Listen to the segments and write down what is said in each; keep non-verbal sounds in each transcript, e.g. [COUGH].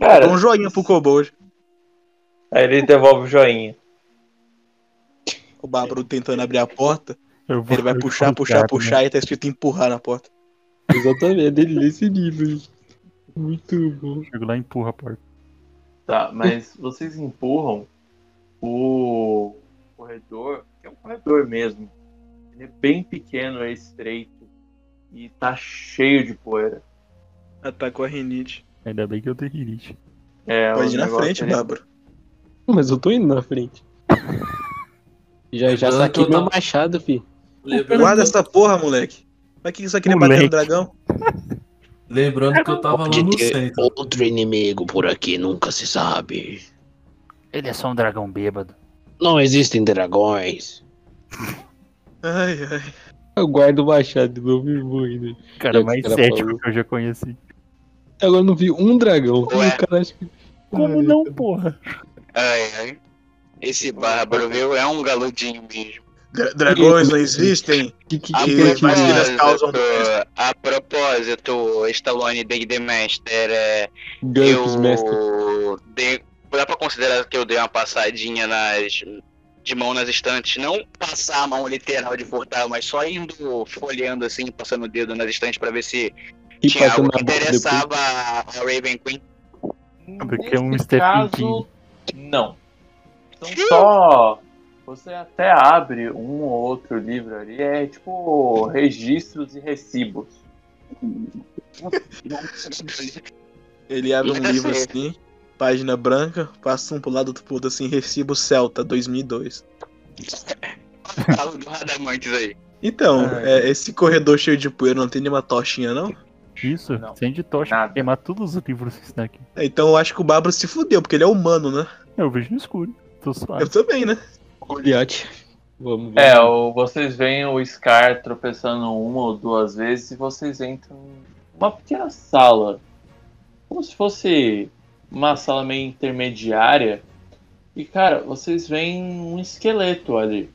Cara, um joinha pro Kobold. aí ele devolve o joinha. O Bárbaro tentando abrir a porta. Ele vai puxar, puxar, cara, puxar e tá escrito empurrar na porta. Exatamente, ele nesse nível. Muito bom. Né? Chego lá e empurro a porta. Tá, mas vocês empurram o corredor, que é um corredor mesmo. Ele é bem pequeno, é estreito e tá cheio de poeira. Atacou a rinite. Ainda bem que eu tenho rinite. É, Pode ir na frente, ele- Bárbaro. Mas eu tô indo na frente. [LAUGHS] Já, já saquei que eu meu machado, fi. Lembrando, Guarda essa porra, moleque. Pra que vai querer bater Moleque. no dragão? lembrando que eu tava lá Pode no ter centro. outro inimigo por aqui, nunca se sabe. Ele é só um dragão bêbado. Não existem dragões. Ai, ai. Eu guardo o machado de novo e vou indo. Cara, É, mais cético falou. que eu já conheci. Agora eu não vi um dragão. Ué. O cara acha que. Como Ai, não, porra? Ai, ai. Esse bárbaro, viu? É um galudinho mesmo. Dra- dragões não existem. Que, que, A que, propósito, causam a propósito, Stallone D&D Master, é, mestre. eu dei, dá pra considerar que eu dei uma passadinha nas de mão nas estantes, não passar a mão literal de furtar, mas só indo folheando assim, passando o dedo nas estantes pra ver se E tinha algo que interessava a Raven Queen. Porque é um caso, não. Então só você até abre um ou outro livro ali, é tipo registros e recibos. [LAUGHS] Ele abre um livro assim, página branca, passa um pro lado, pro outro assim, recibo Celta 2002. [LAUGHS] Fala do Radamantes aí. Então, Ai. é, esse corredor cheio de poeira não tem nenhuma tochinha, não? Isso, Não. acende tocha Nada. queimar todos os livros que estão aqui. Então eu acho que o Bárbaro se fudeu, porque ele é humano, né? Eu vejo no escuro. Tô suave. Eu também, né? Goliath. Vamos, vamos. É, o, vocês veem o Scar tropeçando uma ou duas vezes e vocês entram numa pequena sala. Como se fosse uma sala meio intermediária. E, cara, vocês veem um esqueleto ali.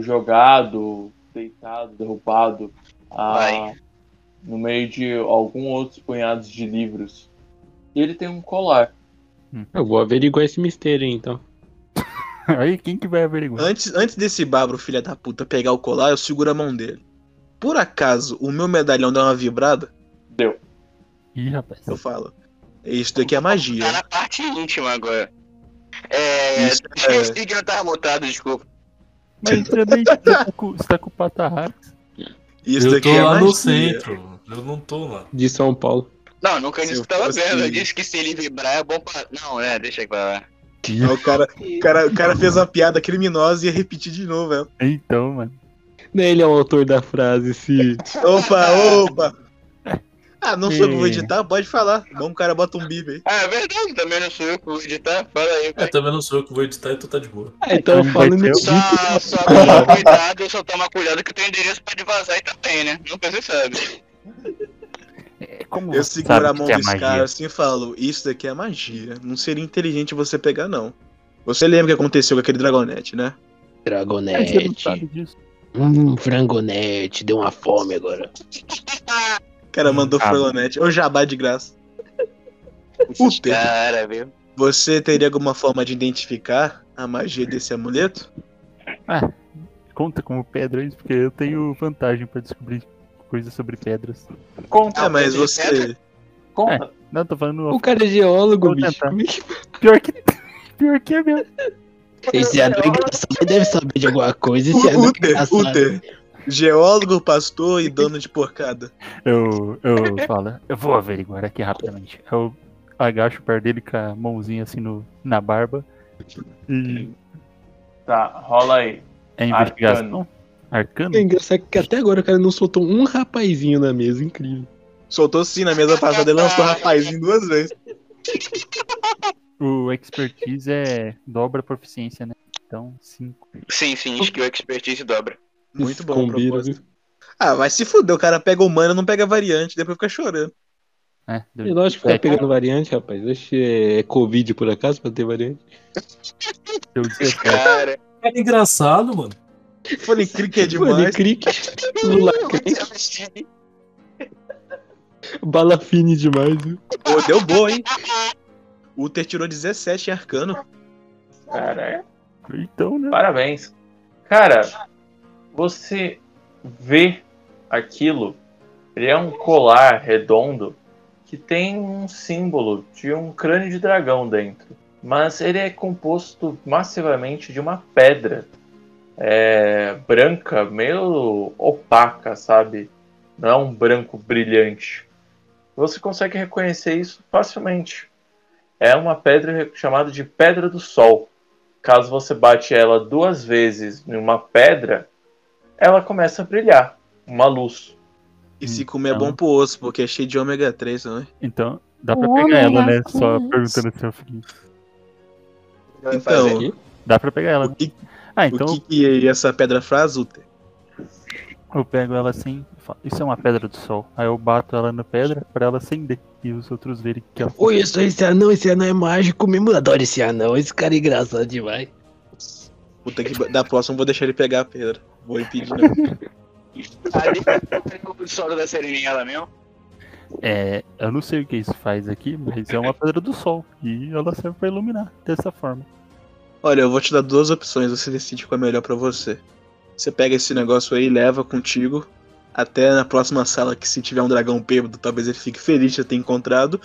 Jogado, deitado, derrubado. ah, no meio de alguns outros punhados de livros. E ele tem um colar. Eu vou averiguar esse mistério aí, então. [LAUGHS] Aí quem que vai averiguar? Antes, antes desse Bárbaro, filha da puta, pegar o colar, eu seguro a mão dele. Por acaso o meu medalhão deu uma vibrada, Deu. Ih, rapaz. eu falo. Isso daqui é Tá magia. na parte íntima agora. É. Isso esqueci que eu tava mutado, desculpa. Mas também você tá com, você tá com o patarrax. Isso Eu daqui tô é lá magia. no centro. Eu não tô lá. De São Paulo. Não, nunca Se disse eu que tava fosse- vendo. Eu disse que se ele vibrar é bom pra. Não, né? Deixa pra lá. O cara, o, cara, o cara fez uma piada criminosa e ia repetir de novo, velho. Então, mano. Ele é o autor da frase, se. Opa, opa! Ah, não sou eu que vou É. editar? Pode falar. Bom, o cara bota um bip aí. Ah, é verdade, também não sou eu que vou editar. Fala aí, É, pai. também não sou eu que vou editar, então tá de boa. Ah, então eu Então no ser Só, só toma [LAUGHS] cuidado, só toma cuidado que o teu endereço pode vazar aí também, né? Nunca se sabe. É como Eu seguro a mão é desse magia? cara assim e falo: Isso daqui é magia. Não seria inteligente você pegar, não. Você lembra o que aconteceu com aquele Dragonete, né? É, Dragonete. disso. Hum, frangonete. Deu uma fome agora. [LAUGHS] O cara mandou Ah. Dragonete. Ô jabá de graça. Puta. Cara, viu? Você teria alguma forma de identificar a magia desse amuleto? Conta como pedra isso, porque eu tenho vantagem pra descobrir coisas sobre pedras. Conta, Ah, mas pedra você. conta. Não, tô falando. O cara é geólogo, bicho. é [LAUGHS] Pior que. Pior que é mesmo. Esse é engraçado deve saber de alguma coisa. Esse O Uther, Uther. Geólogo, pastor e dono de porcada. Eu, eu falo, eu vou averiguar aqui rapidamente. Eu agacho perto dele com a mãozinha assim no, na barba. E Tá, rola aí. é investigação? Arcano? É engraçado que até agora o cara não soltou um rapazinho na mesa, incrível. Soltou sim na mesa passada, ele lançou o rapazinho duas vezes. O expertise é dobra a proficiência, né? Então, 5. Sim, sim, skill expertise dobra. Muito bom, Combina, propósito. Ah, vai se fuder, o cara pega o mana, não pega a variante, depois fica chorando. É, deu E lógico que tá pegando variante, rapaz. Oxe, é Covid por acaso pra ter variante? deu 17. Cara, É engraçado, mano. Falei, clique é Mano, demais. crique. No lacre. Bala fine demais, viu? Pô, deu boa, hein? O Uther tirou 17 em arcano. Cara, Então, né? parabéns. Cara, você vê aquilo. Ele é um colar redondo que tem um símbolo de um crânio de dragão dentro. Mas ele é composto massivamente de uma pedra é, branca, meio opaca, sabe? Não é um branco brilhante. Você consegue reconhecer isso facilmente. É uma pedra chamada de Pedra do Sol. Caso você bate ela duas vezes em uma pedra, ela começa a brilhar, uma luz. E se comer é Então. bom pro osso, porque é cheio de ômega 3, não é? Então, dá pra O pegar ela, né? Só três. perguntando se eu fiquei. Então. Dá pra pegar ela. o que, Ah, o então que, que essa pedra faz, Uther? eu pego ela assim falo, isso é uma pedra do sol. Aí eu bato ela na pedra pra ela acender. E os outros verem que ela. Oi, eu sou esse anão, esse anão é mágico mesmo. Adoro esse anão, esse cara é engraçado demais. Puta que da próxima eu vou deixar ele pegar a pedra. Vou impedir, [LAUGHS] não. Ali o solo da Sereninha ela mesmo. É, eu não sei o que isso faz aqui, mas é uma pedra do sol. E ela serve pra iluminar dessa forma. Olha, eu vou te dar duas opções, você decide qual é melhor pra você. Você pega esse negócio aí e leva contigo até na próxima sala que se tiver um dragão bêbado, talvez ele fique feliz de ter encontrado.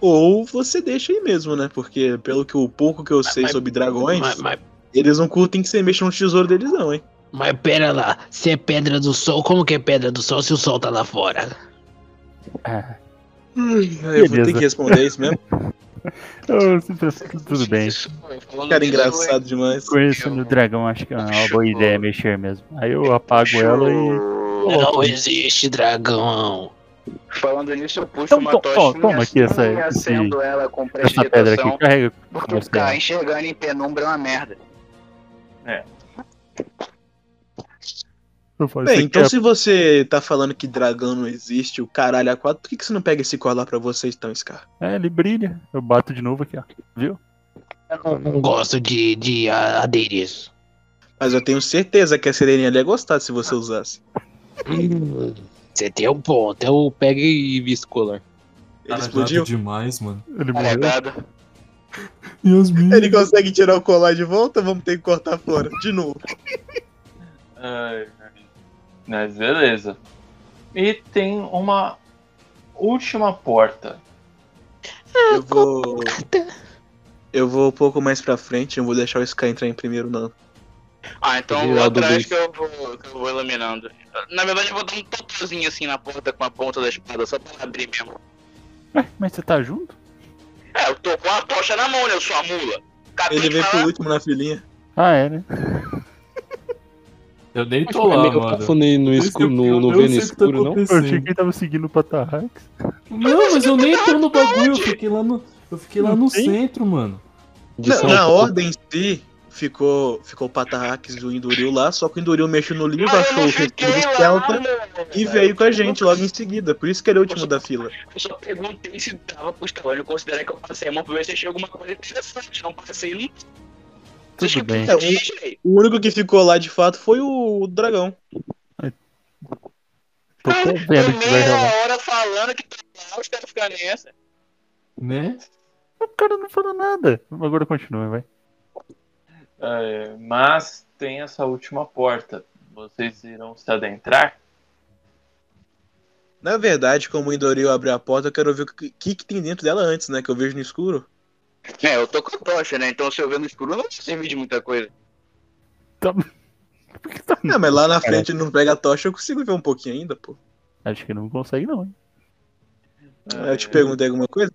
Ou você deixa aí mesmo, né? Porque pelo que o pouco que eu sei mas- sobre dragões, Mas, mas, eles não curtem que você mexa no tesouro deles não, hein? mas pera lá, se é pedra do sol, como que é pedra do sol se o sol tá lá fora? Ah, eu vou ter que responder isso mesmo. [LAUGHS] que tudo bem. Cara engraçado demais. Conhecendo o dragão, acho que é uma boa ideia mexer mesmo. Aí eu apago ela e. Não existe dragão. Falando nisso, eu puxo Então, uma to- tocha to- toma aqui essa- e com Essa pedra aqui, carrega porque ficar enxergando em penumbra é uma merda. Falo, Bem, então é- se você tá falando que dragão não existe, o caralho a quatro, por que, que você não pega esse colar pra você então, Scar? É, ele brilha. Eu bato de novo aqui, ó. Viu? Eu não, não gosto de, de a- adereço. Mas eu tenho certeza que a Sereninha ia gostar se você usasse. Hum, [LAUGHS] Você tem um ponto, eu pego e visto colar. Ele explodiu? demais, mano. Ele morreu. Carregado. Yasmin. Ele consegue tirar o colar de volta? Vamos ter que cortar fora. De novo. Ai, ai. Mas beleza. E tem uma última porta. Eu vou. Eu vou um pouco mais pra frente, não vou deixar o Sky entrar em primeiro, não. Ah, então eu vou atrás que eu vou, que eu vou iluminando. Na verdade, eu vou dar um totozinho assim na porta com a ponta da espada, só pra abrir mesmo. Ué, mas você tá junto? É, eu tô com a tocha na mão, né? Eu sou a mula. Acabei Ele veio por falar. último na filinha. Ah, é, né? Eu nem tô é lá, meio mano. fofo no, escuro, no, eu- no eu vendo tá escuro, não? Eu achei que ele tava seguindo o Patarrax. Não, mas eu nem tô no bagulho, eu fiquei lá no. Eu fiquei lá no centro, mano. Na, ordem em si, ficou, ficou o Patarrax do Induril lá, só que o Induril mexeu no livro, eu achou o fiquei do Celta e veio com a gente logo em seguida. Por isso que ele é o último da fila. Eu só perguntei se dava pro Stallone considerar que eu passei a mão pra ver se achei alguma coisa interessante. Não passei, não. Tudo bem. É, o-. O único que ficou lá de fato foi o dragão. Tô vendo que vai rolar. hora falando que tá lá, os caras ficam nessa. Né? O cara não falou nada. Agora continua, vai. É, mas tem essa última porta. Vocês irão se adentrar? Na verdade, como o Indoril abriu a porta, eu quero ver o que, que, que tem dentro dela antes, né? Que eu vejo no escuro. É, eu tô com a tocha, né? Então se eu ver no escuro, não vai servir de muita coisa. Tá... [LAUGHS] Por que tá... Ah, mas lá na frente ele não pega a tocha, eu consigo ver um pouquinho ainda, pô. Acho que não consegue, não. hein? Aí Eu te perguntei alguma coisa?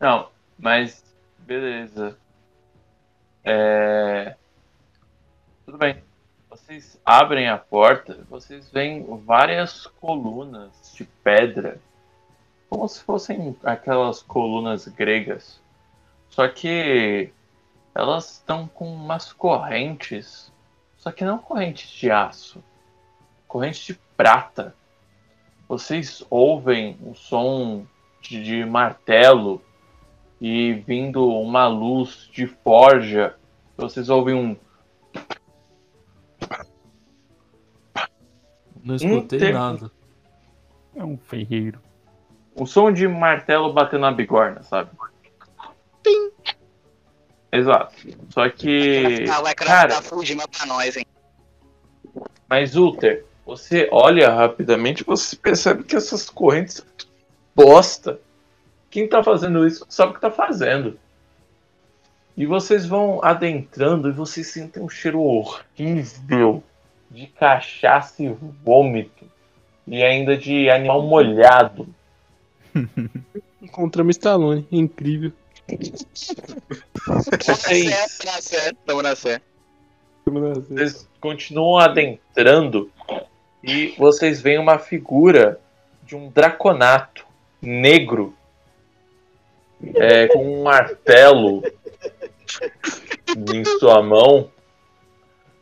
Não, mas beleza. É... Tudo bem. Vocês abrem a porta, vocês veem várias colunas de pedra, como se fossem aquelas colunas gregas. Só que elas estão com umas correntes, só que não correntes de aço, correntes de prata. Vocês ouvem o som de, de martelo e vindo uma luz de forja. Vocês ouvem um Não escutei Inter- nada. É um ferreiro. O som de martelo batendo na bigorna, sabe? Exato. Só que. Ah, vai Cara, craftar Fujima pra nós, hein? mas Ulter, você olha rapidamente e você percebe que essas correntes bosta. Quem tá fazendo isso sabe o que tá fazendo. E vocês vão adentrando e vocês sentem um cheiro horrível de cachaça e vômito. E ainda de animal molhado. [LAUGHS] Encontramos Stallone. Incrível. Vocês, Tamo na sé, tamo na sé. vocês continuam adentrando e vocês veem uma figura de um draconato negro é, com um martelo em sua mão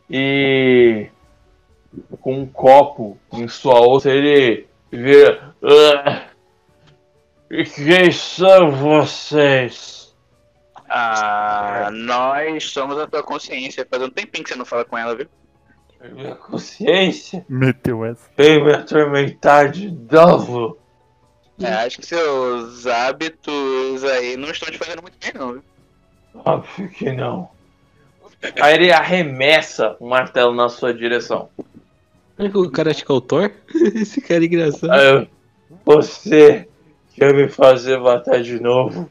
e com um copo em sua outra ele vira "Ah, e quem são vocês? Ah, nós somos a tua consciência. Faz um tempinho que você não fala com ela, viu? Minha consciência Meteu essa. vem me atormentar de novo. É, acho que seus hábitos aí não estão te fazendo muito bem, não, viu? Óbvio que não. Aí ele arremessa um martelo na sua direção. O cara acha que é o Thor? [LAUGHS] Esse cara é engraçado. Aí eu, você quer me fazer matar de novo?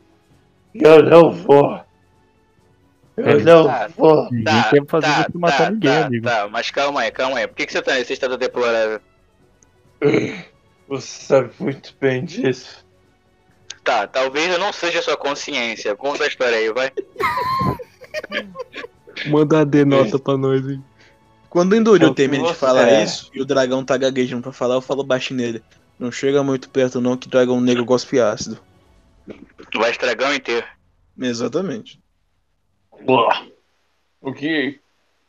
Eu não vou. Eu É, não tá. vou. Ninguém quer fazer você matar ninguém, tá, amigo. Tá, mas calma aí, calma aí. Por que, que você tá nesse estado deplorável? [LAUGHS] Você sabe muito bem disso. Tá, talvez eu não seja sua consciência. Conta a história aí, vai. Manda uma denota pra nós, hein? Quando o que termina de falar é. isso e o dragão tá gaguejando pra falar, eu falo baixinho nele. Não chega muito perto não que dragão negro gospe ácido. Tu vai estragar o inteiro. Exatamente. Boa. O que.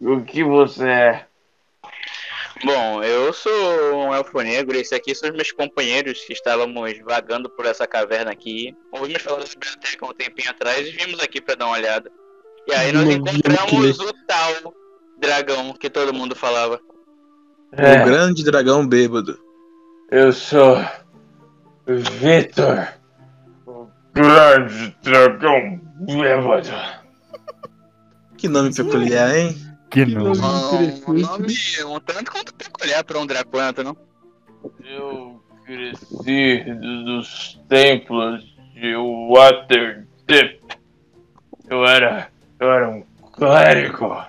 O que você é? Bom, eu sou um elfo negro e esses aqui são os meus companheiros que estávamos vagando por essa caverna aqui. Ouvimos falar da biblioteca um tempinho atrás e vimos aqui pra dar uma olhada. E aí nós encontramos o tal dragão que todo mundo falava. O É, grande dragão bêbado. eu sou. Vitor. O grande dragão bêbado. Que nome peculiar, hein? Que não. nome Um, um nome um tanto quanto peculiar pra um dracônato, não? Eu cresci do- dos templos de Waterdeep. Eu era. Eu era um clérigo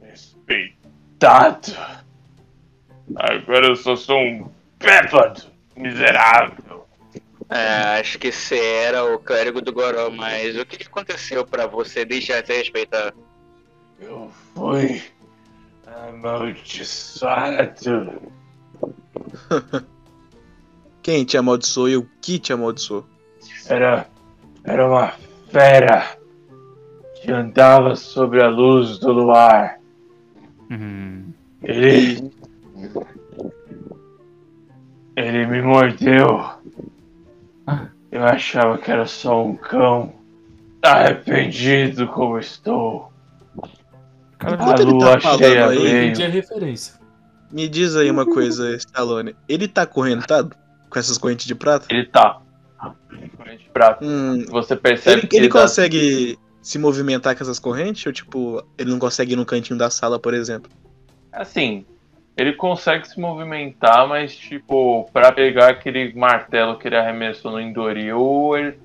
respeitado. Agora eu só sou um bêbado miserável. É, acho que você era o clérigo do Goró, mas o que aconteceu pra você deixar de ser respeitado? Eu fui amaldiçoado. [LAUGHS] Quem te amaldiçoou e o que te amaldiçoou? Era. Era uma fera que andava sobre a luz do luar. Hum, Ele. Ele me mordeu. Eu achava que era só um cão. Arrependido como estou. Cara, Enquanto ele tá falando aí, a referência. Me diz aí uma coisa, Stallone. Ele tá acorrentado com essas correntes de prata? Ele tá. Corrente de prata. Hum, Você percebe ele que ele tá- consegue se movimentar com essas correntes? Ou tipo, ele não consegue ir no cantinho da sala, por exemplo? Assim, ele consegue se movimentar, mas tipo, pra pegar aquele martelo que ele arremessou no Endoril, ele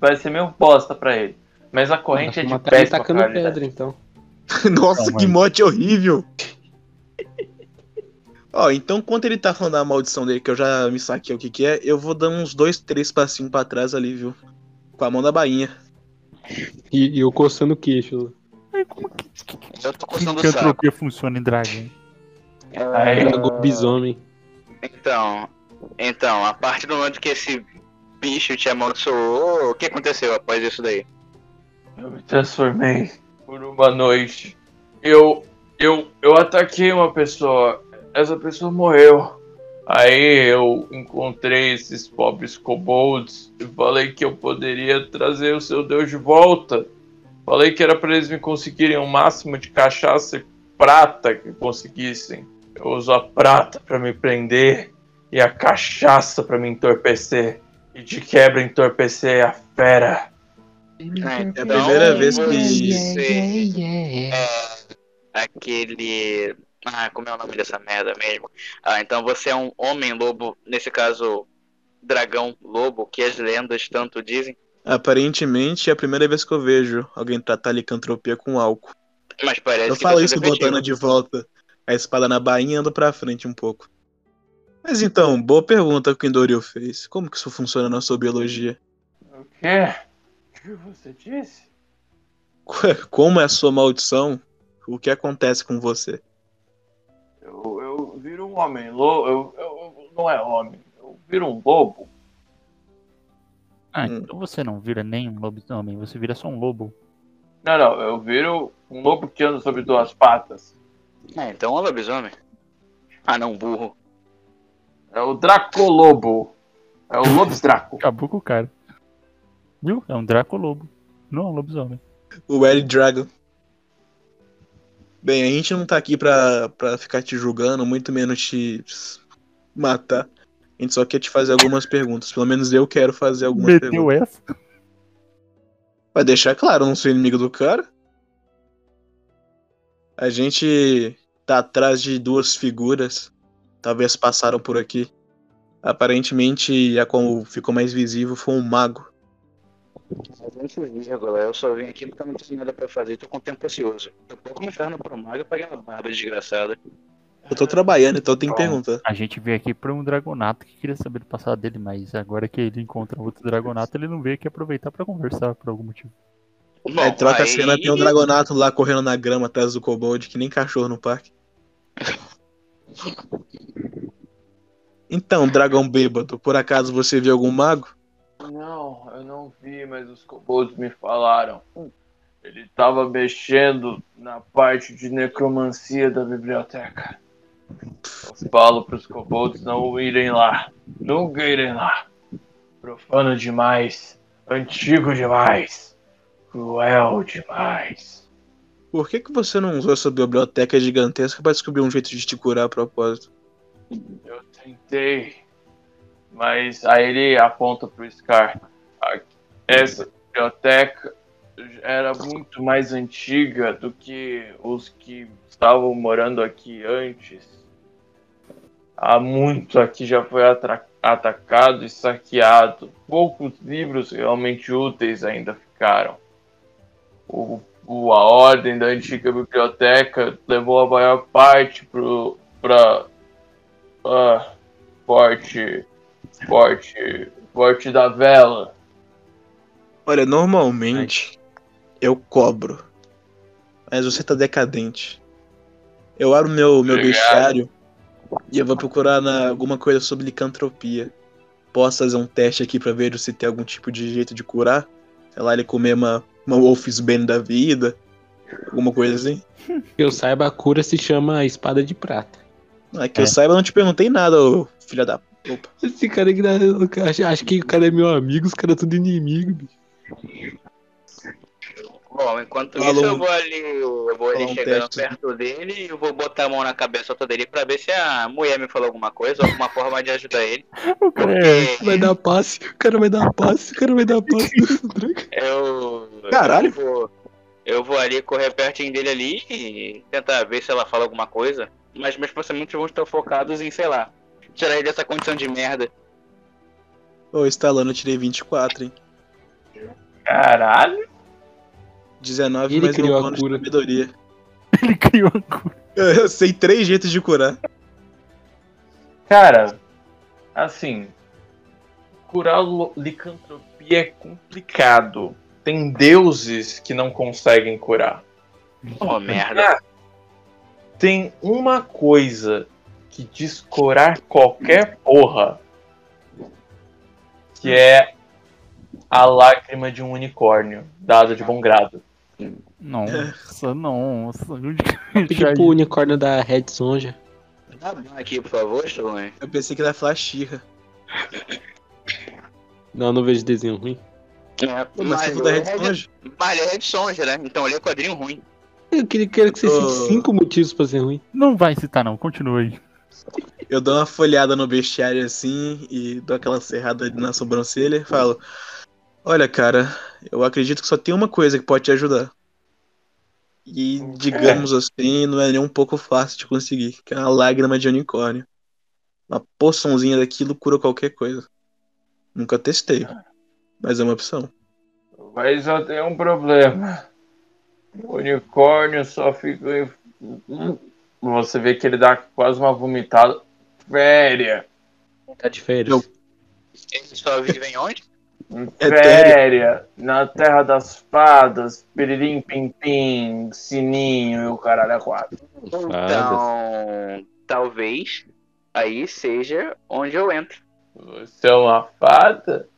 vai ser meio bosta pra ele. Mas a corrente é de Matar ele péssima tacando pedra, então. [LAUGHS] Nossa, Não, que mote horrível! [LAUGHS] Ó, então quando ele tá falando da maldição dele, que eu já me saquei o que que é, eu vou dar uns dois, três passinhos pra trás ali, viu? Com a mão na bainha. E, e eu coçando o queixo. Eu tô que, coçando que o saco. entropia funciona em dragão? Aí, Era lobisomem. Então, então, a partir do momento que esse bicho te amaldiçoou, o que aconteceu após isso daí? eu me transformei por uma noite. Eu, eu, eu ataquei uma pessoa. Essa pessoa morreu. Aí eu encontrei esses pobres kobolds e falei que eu poderia trazer o seu deus de volta. Falei que era para eles me conseguirem o máximo de cachaça e prata que conseguissem. Eu uso a prata para me prender e a cachaça pra me entorpecer. E de quebra entorpecer a fera. É a primeira vez que- Você é aquele. Ah, como é o nome dessa merda mesmo? Ah, então você é um homem-lobo, nesse caso, dragão-lobo, que as lendas tanto dizem. Aparentemente é a primeira vez que eu vejo alguém tratar licantropia com álcool. Mas parece Eu que falo tá isso efetivo. botando de volta a espada na bainha e ando pra frente um pouco. Mas então, boa pergunta que o Indoril fez. Como que isso funciona na sua biologia? O quê? O que você disse? [LAUGHS] Como é a sua maldição? O que acontece com você? Eu, eu viro um homem lobo. Eu, eu- não é homem. Eu viro um lobo. Ah, Hum. então você não vira nem um lobisomem, você vira só um lobo. Não, não. Eu viro um lobo que anda sobre duas patas. É, então é um lobisomem. Ah, não, burro. É o Dracolobo. É o Lobis Draco. Acabou com o cara. Viu? É um Draco lobo. Não é um lobisomem. O Ellie Dragon. Bem, a gente não tá aqui pra, pra ficar te julgando, muito menos te matar. A gente só quer te fazer algumas perguntas. Pelo menos eu quero fazer algumas Meteu perguntas. essa? Vai deixar claro, eu não sou inimigo do cara. A gente tá atrás de duas figuras. Talvez passaram por aqui. Aparentemente, a qual ficou mais visível foi um mago. Vírgula. Eu só vim aqui porque eu não tenho nada pra fazer, tô com tempo ocioso. Tô pouco me ferrando pro mago e pagar uma barba desgraçada. Eu tô trabalhando, então tem que perguntar. A gente veio aqui pra um dragonato que queria saber do passado dele, mas agora que ele encontra outro dragonato, ele não veio aqui aproveitar pra conversar por algum motivo. Bom, Aí troca a aí- cena, tem um dragonato lá correndo na grama atrás do kobold, que nem cachorro no parque. [LAUGHS] Então, dragão bêbado, por acaso você viu algum mago? Não, eu não vi, mas os kobolds me falaram. Ele tava mexendo na parte de necromancia da biblioteca. Eu falo pros kobolds não irem lá. Nunca irem lá. Profano demais. Antigo demais. Cruel demais. Por que, que você não usou essa biblioteca gigantesca pra descobrir um jeito de te curar a propósito? Eu tentei. Mas aí ele aponta pro Scar. Essa biblioteca era muito mais antiga do que os que estavam morando aqui antes. Há muito aqui já foi atacado e saqueado. Poucos livros realmente úteis ainda ficaram. O, o- a ordem da antiga biblioteca levou a maior parte pro, pra ah, forte, forte, forte da vela. Olha, normalmente eu cobro. Mas você tá decadente. Eu abro meu, meu bestiário e eu vou procurar na, alguma coisa sobre licantropia. Posso fazer um teste aqui pra ver se tem algum tipo de jeito de curar? Sei lá, ele comer uma, uma Wolf's Bane da vida. Alguma coisa assim. Que eu saiba, a cura se chama Espada de Prata. Ah, que É. eu saiba, eu não te perguntei nada, ô filha da. Opa. Esse cara aqui, acho, acho que o cara é meu amigo, os caras tudo inimigo, bicho. Bom, enquanto Falou. isso eu vou ali, eu vou ali Falou um chegando teste. perto dele e eu vou botar a mão na cabeça dele pra ver se a mulher me falou alguma coisa, alguma forma de ajudar ele. O cara é. Porque Vai dar passe, o cara vai dar passe, o cara vai dar passe [LAUGHS] eu. Caralho. Eu vou, eu vou ali correr pertinho dele ali e tentar ver se ela fala alguma coisa. Mas meus pensamentos vão estar focados em, sei lá, tirar ele dessa condição de merda. Ô, instalando, eu tirei 24, hein? Caralho. 19 Ele mais criou um a de cura. é, sabedoria. [LAUGHS] Ele criou a cura. Eu sei três jeitos de curar. Cara, assim, curar licantropia é complicado. Tem deuses que não conseguem curar. Oh, merda. Tem uma coisa que diz curar qualquer porra, que é a lágrima de um unicórnio, dada de bom grado. Nossa, nossa. Onde que Pedir já pro unicórnio da Red Sonja. Dá aqui, por favor, Stallone. Eu pensei que era Flashirra. Não, não vejo desenho ruim. É, Pô, mas viu da Red Red- Sonja? Mas ele é Red Sonja, né? Então ele é quadrinho ruim. Eu queria, queria que você Ô. cite cinco motivos pra ser ruim. Não vai citar, não. Continua aí. Eu dou uma folhada no bestiário assim e dou aquela serrada na sobrancelha e falo: Olha, cara, eu acredito que só tem uma coisa que pode te ajudar. E, digamos assim, não é nem um pouco fácil de conseguir, que é uma lágrima de unicórnio. Uma poçãozinha daquilo cura qualquer coisa. Nunca testei, mas é uma opção. Mas só tem um problema. O unicórnio só fica. em- Você vê que ele dá quase uma vomitada. Féria. Tá de férias. Ele só vive em onde? É Féria. Na terra das fadas. Piririm, pim, pim. Sininho e o caralho é quatro. Então, talvez aí seja onde eu entro. Você é uma fada?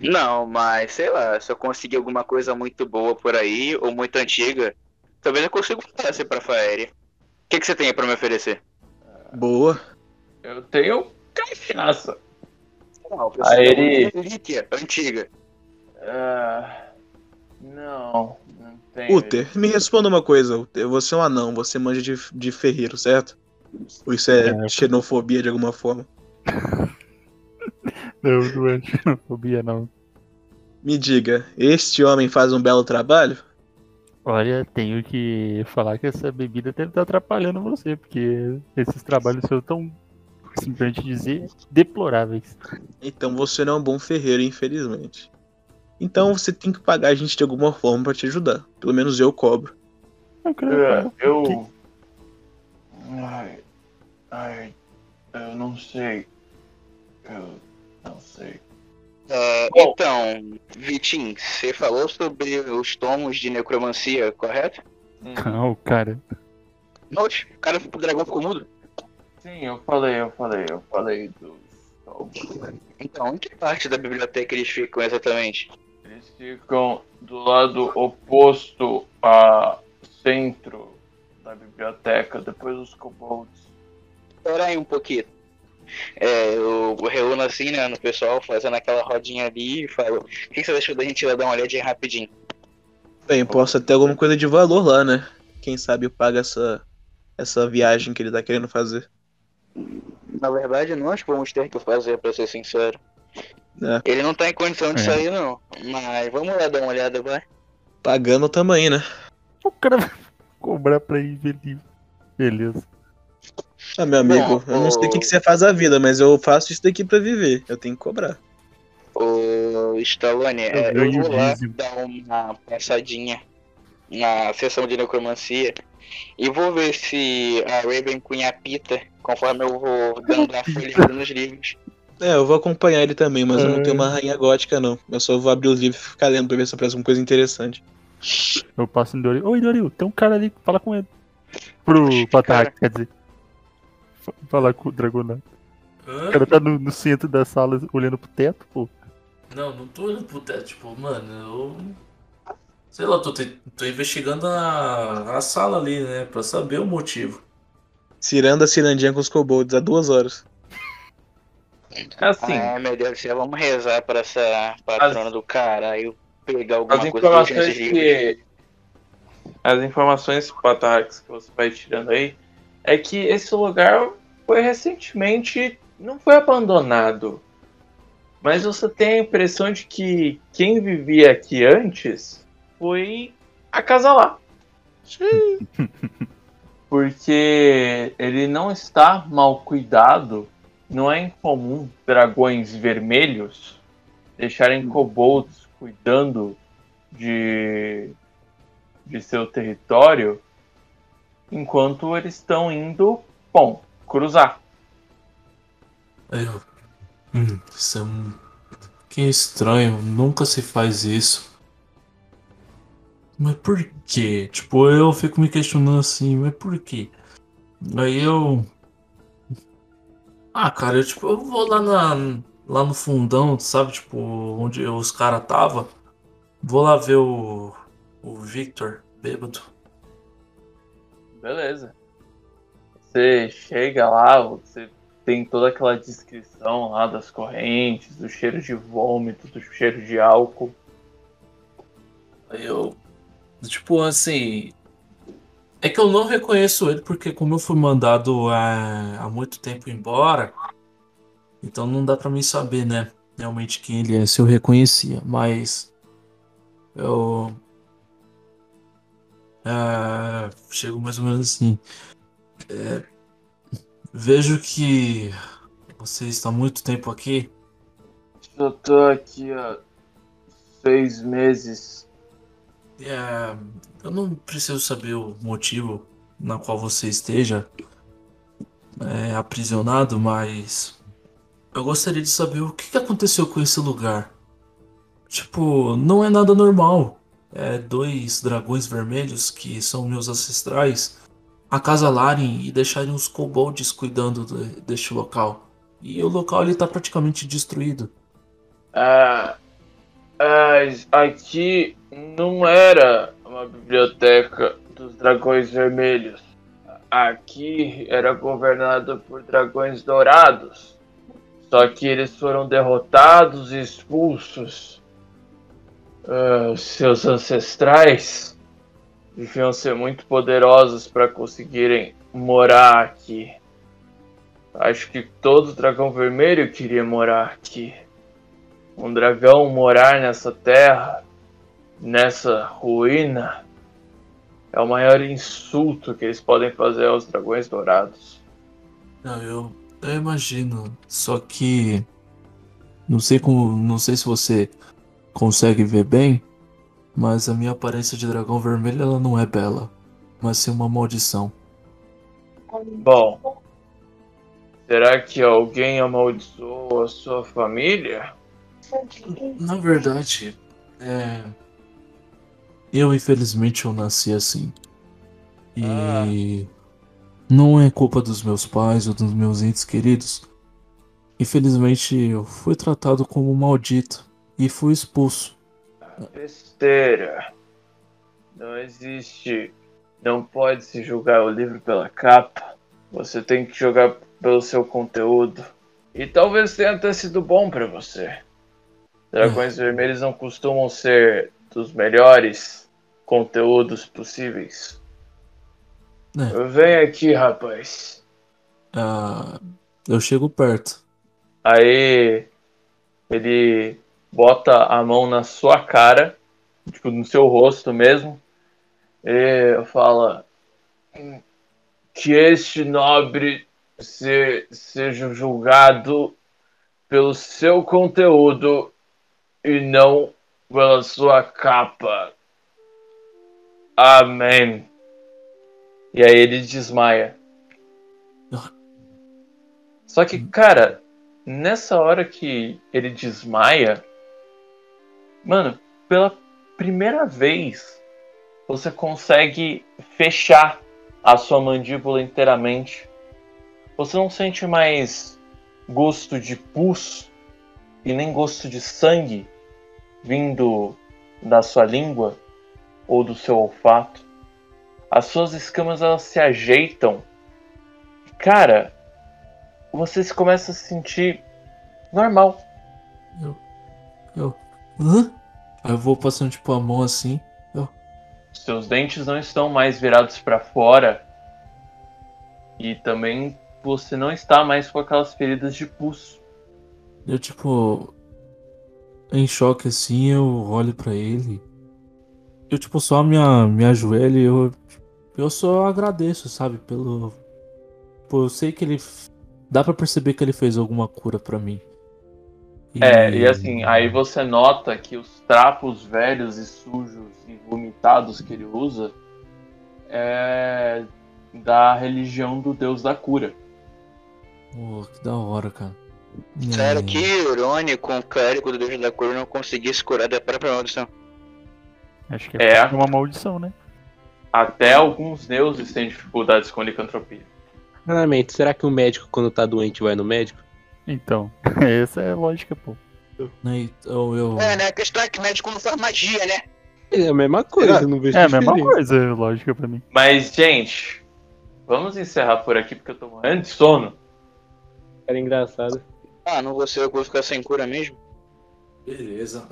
Não, mas sei lá, se eu conseguir alguma coisa muito boa por aí, ou muito antiga, talvez eu consiga fazer pra Faéria. O que, que você tem aí pra me oferecer? Boa. Eu tenho cachaça. Não, eu Aí ele- relíquia antiga. Ah, não, não tenho. Uther, me responda uma coisa. Uther. Você é um anão, você manja de, de ferreiro, certo? Ou isso é É. xenofobia de alguma forma? [LAUGHS] Não, não é xenofobia, não. Me diga, este homem faz um belo trabalho? Olha, tenho que falar que essa bebida deve estar atrapalhando você, porque esses trabalhos seus tão, simplesmente dizer, deploráveis. Então você não é um bom ferreiro, infelizmente. Então você tem que pagar a gente de alguma forma pra te ajudar. Pelo menos eu cobro. Eu É, eu. Ai, ai, eu não sei. Eu não sei. Bom. então, Vitinho, você falou sobre os tomos de necromancia, correto? Não, cara. Oxe, o cara o dragão ficou mudo. Sim, eu falei, eu falei, eu falei dos. Então, em que parte da biblioteca eles ficam exatamente? Eles ficam do lado oposto ao centro da biblioteca, depois dos kobolds. Espera aí um pouquinho. É, eu reúno assim, né, no pessoal, fazendo aquela rodinha ali e falo, o que você achou da gente ir lá dar uma olhadinha rapidinho? Bem, posso ter alguma coisa de valor lá, né? Quem sabe eu pago essa, essa viagem que ele tá querendo fazer. Na verdade, nós vamos ter que fazer, pra ser sincero. É. Ele não tá em condição de É. sair, não. Mas vamos lá dar uma olhada, vai. Pagando também, né? O cara vai cobrar pra ir ver livro. Beleza. Ah, meu amigo, eu não sei o que, que você faz da vida, mas eu faço isso daqui pra viver. Eu tenho que cobrar. Ô, Stallone, é, eu vou lá dar uma passadinha na sessão de necromancia e vou ver se a Raven cunha pita conforme eu vou dando a folha nos livros. É, eu vou acompanhar ele também, mas eu não É. tenho uma rainha gótica, não. Eu só vou abrir os livros e ficar lendo pra ver se aparece alguma coisa interessante. Eu passo no Doril. Oi, Doril, tem um cara ali, fala com ele. Pro Patarrax, quer dizer. Fa- Falar com o Dragonato. Hã? O cara tá no, no centro da sala olhando pro teto, pô. Não, não tô olhando pro teto, tipo, mano, eu. Sei lá, tô, te- tô investigando a, a sala ali, né? Pra saber o motivo. Ciranda cirandinha com os kobolds há duas horas. Assim, Ai meu Deus do céu, vamos rezar pra essa patrona do caralho pegar as alguma coisa desses informações livros. que. As informações Patarx que você vai tirando aí é que esse lugar foi recentemente. não foi abandonado. Mas você tem a impressão de que quem vivia aqui antes foi acasalar. [LAUGHS] Porque ele não está mal cuidado. Não é incomum dragões vermelhos deixarem kobolds cuidando de, de seu território enquanto eles estão indo, bom, cruzar. Eu. Hum, isso é um. Que estranho, nunca se faz isso. Mas por quê? Tipo, eu fico me questionando assim, mas por quê? Aí eu. Ah, cara, eu tipo, eu vou lá na. Lá no fundão, sabe? Tipo, onde os caras tava. Vou lá ver o. O Victor, bêbado. Beleza. Você chega lá, você tem toda aquela descrição lá das correntes, do cheiro de vômito, do cheiro de álcool. Eu. Tipo assim. É que eu não reconheço ele porque como eu fui mandado é, há muito tempo embora, então não dá pra mim saber, né? Realmente quem ele é, se eu reconhecia, mas eu é, chego mais ou menos assim. É, vejo que você está há muito tempo aqui. Eu tô aqui há seis meses. É, eu não preciso saber o motivo na qual você esteja é, aprisionado, mas eu gostaria de saber o que que aconteceu com esse lugar. Tipo, não é nada normal. É dois dragões vermelhos que são meus ancestrais acasalarem e deixarem os kobolds cuidando de- deste local. E o local ele tá praticamente destruído. Ah, ah, aqui não era uma biblioteca dos dragões vermelhos. Aqui era governado por dragões dourados. Só que eles foram derrotados e expulsos. Os seus ancestrais deviam ser muito poderosos para conseguirem morar aqui. Acho que todo dragão vermelho queria morar aqui um dragão morar nessa terra, nessa ruína, é o maior insulto que eles podem fazer aos dragões dourados. Não, eu, eu imagino. Só que não sei como, não sei se você consegue ver bem, mas a minha aparência de dragão vermelho ela não é bela, mas sim uma maldição. Bom, será que alguém amaldiçoou a sua família? Na verdade, é eu infelizmente eu nasci assim. E não é culpa dos meus pais ou dos meus entes queridos. Infelizmente eu fui tratado como maldito e fui expulso. Besteira. Não existe. Não pode se julgar o livro pela capa. Você tem que jogar pelo seu conteúdo. E talvez tenha até sido bom pra você. Dragões [LAUGHS] vermelhos não costumam ser dos melhores conteúdos possíveis. É. Vem aqui, rapaz. Ah, eu chego perto. Aí ele bota a mão na sua cara, tipo no seu rosto mesmo, e fala que este nobre se- seja julgado pelo seu conteúdo e não pela sua capa. Amém. E aí ele desmaia. Só que, cara, nessa hora que ele desmaia, mano, pela primeira vez você consegue fechar a sua mandíbula inteiramente. Você não sente mais gosto de pus e nem gosto de sangue vindo da sua língua ou do seu olfato. As suas escamas elas se ajeitam. Cara, você começa a se sentir normal. Eu. Hã? Aí eu vou passando tipo a mão assim. Seus dentes não estão mais virados para fora. E também você não está mais com aquelas feridas de pus. Eu tipo. Em choque assim, eu olho pra ele. Eu tipo só me, a- me ajoelho e eu. Eu só agradeço, sabe? Pelo. Pô, eu sei que ele. Dá pra perceber que ele fez alguma cura pra mim. É, e assim, aí você nota que os trapos velhos e sujos e vomitados que ele usa é da religião do deus da cura. Pô, que da hora, cara. Sério, É, que irônico um clérigo do Deus da Cura não conseguisse curar da própria maldição. Acho que É. é uma maldição, né? Até alguns deuses têm dificuldades com licantropia. Sinceramente, será que o médico, quando tá doente, vai no médico? Então, [LAUGHS] essa é a lógica, pô. Então eu. É, né? A questão é que médico não faz magia, né? É a mesma coisa, não vejo É a mesma coisa, lógica pra mim. Mas, gente, vamos encerrar por aqui porque eu tô morrendo de sono. Cara engraçado. Ah, não vou ser eu que vou ficar sem cura mesmo? Beleza.